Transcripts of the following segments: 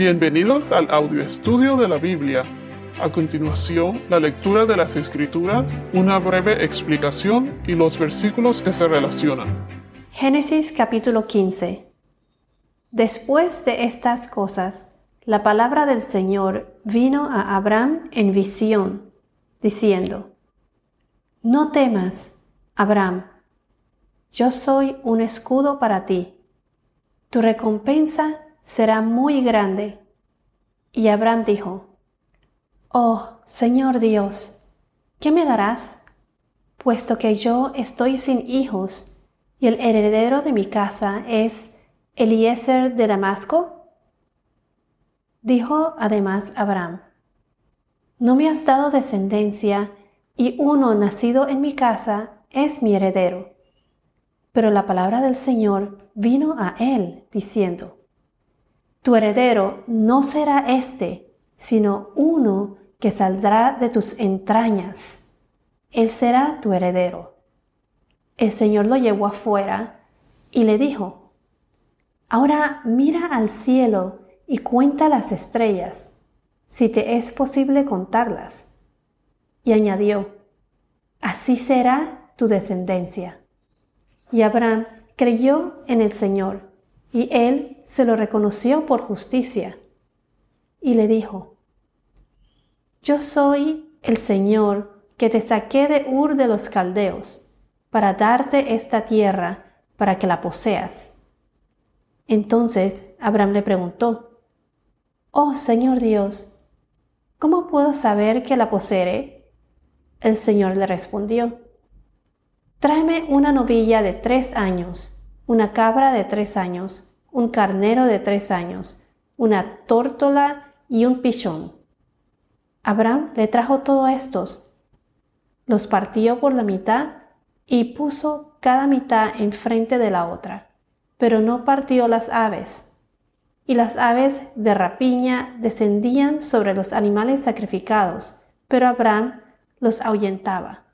Bienvenidos al audio estudio de la Biblia. A continuación, la lectura de las Escrituras, una breve explicación y los versículos que se relacionan. Génesis capítulo 15 Después de estas cosas, la palabra del Señor vino a Abraham en visión, diciendo, No temas, Abraham, yo soy un escudo para ti. Tu recompensa será muy grande. Y Abraham dijo, Oh Señor Dios, ¿qué me darás? Puesto que yo estoy sin hijos y el heredero de mi casa es Eliezer de Damasco. Dijo además Abraham, No me has dado descendencia y uno nacido en mi casa es mi heredero. Pero la palabra del Señor vino a él diciendo, tu heredero no será éste, sino uno que saldrá de tus entrañas. Él será tu heredero. El Señor lo llevó afuera y le dijo, Ahora mira al cielo y cuenta las estrellas, si te es posible contarlas. Y añadió, Así será tu descendencia. Y Abraham creyó en el Señor, y él se lo reconoció por justicia y le dijo, Yo soy el Señor que te saqué de Ur de los Caldeos para darte esta tierra para que la poseas. Entonces Abraham le preguntó, Oh Señor Dios, ¿cómo puedo saber que la poseeré? El Señor le respondió, Tráeme una novilla de tres años, una cabra de tres años, un carnero de tres años, una tórtola y un pichón. Abraham le trajo todos estos, los partió por la mitad y puso cada mitad enfrente de la otra, pero no partió las aves. Y las aves de rapiña descendían sobre los animales sacrificados, pero Abraham los ahuyentaba.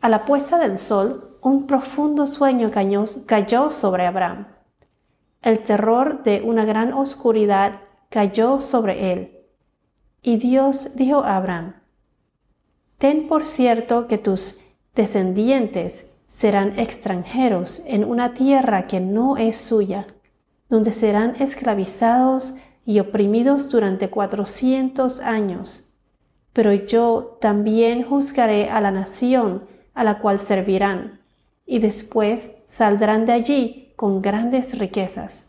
A la puesta del sol, un profundo sueño cayó sobre Abraham el terror de una gran oscuridad cayó sobre él. Y Dios dijo a Abraham, Ten por cierto que tus descendientes serán extranjeros en una tierra que no es suya, donde serán esclavizados y oprimidos durante cuatrocientos años. Pero yo también juzgaré a la nación a la cual servirán, y después saldrán de allí con grandes riquezas.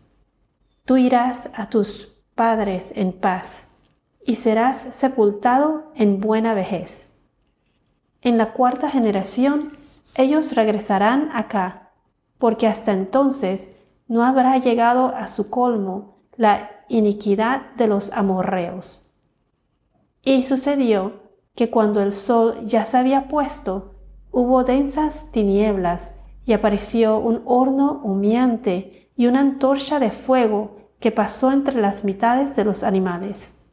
Tú irás a tus padres en paz y serás sepultado en buena vejez. En la cuarta generación ellos regresarán acá, porque hasta entonces no habrá llegado a su colmo la iniquidad de los amorreos. Y sucedió que cuando el sol ya se había puesto, hubo densas tinieblas y apareció un horno humeante y una antorcha de fuego que pasó entre las mitades de los animales.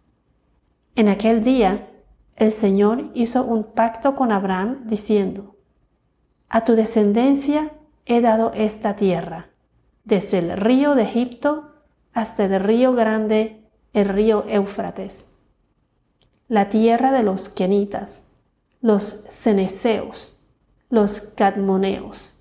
En aquel día, el Señor hizo un pacto con Abraham diciendo, A tu descendencia he dado esta tierra, desde el río de Egipto hasta el río grande, el río Éufrates, la tierra de los Kenitas, los Ceneseos, los Cadmoneos,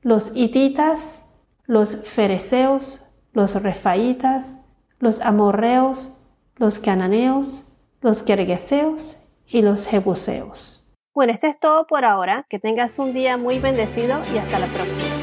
los hititas, los fereceos, los refaitas, los amorreos, los cananeos, los gergeseos y los jebuseos. Bueno, esto es todo por ahora. Que tengas un día muy bendecido y hasta la próxima.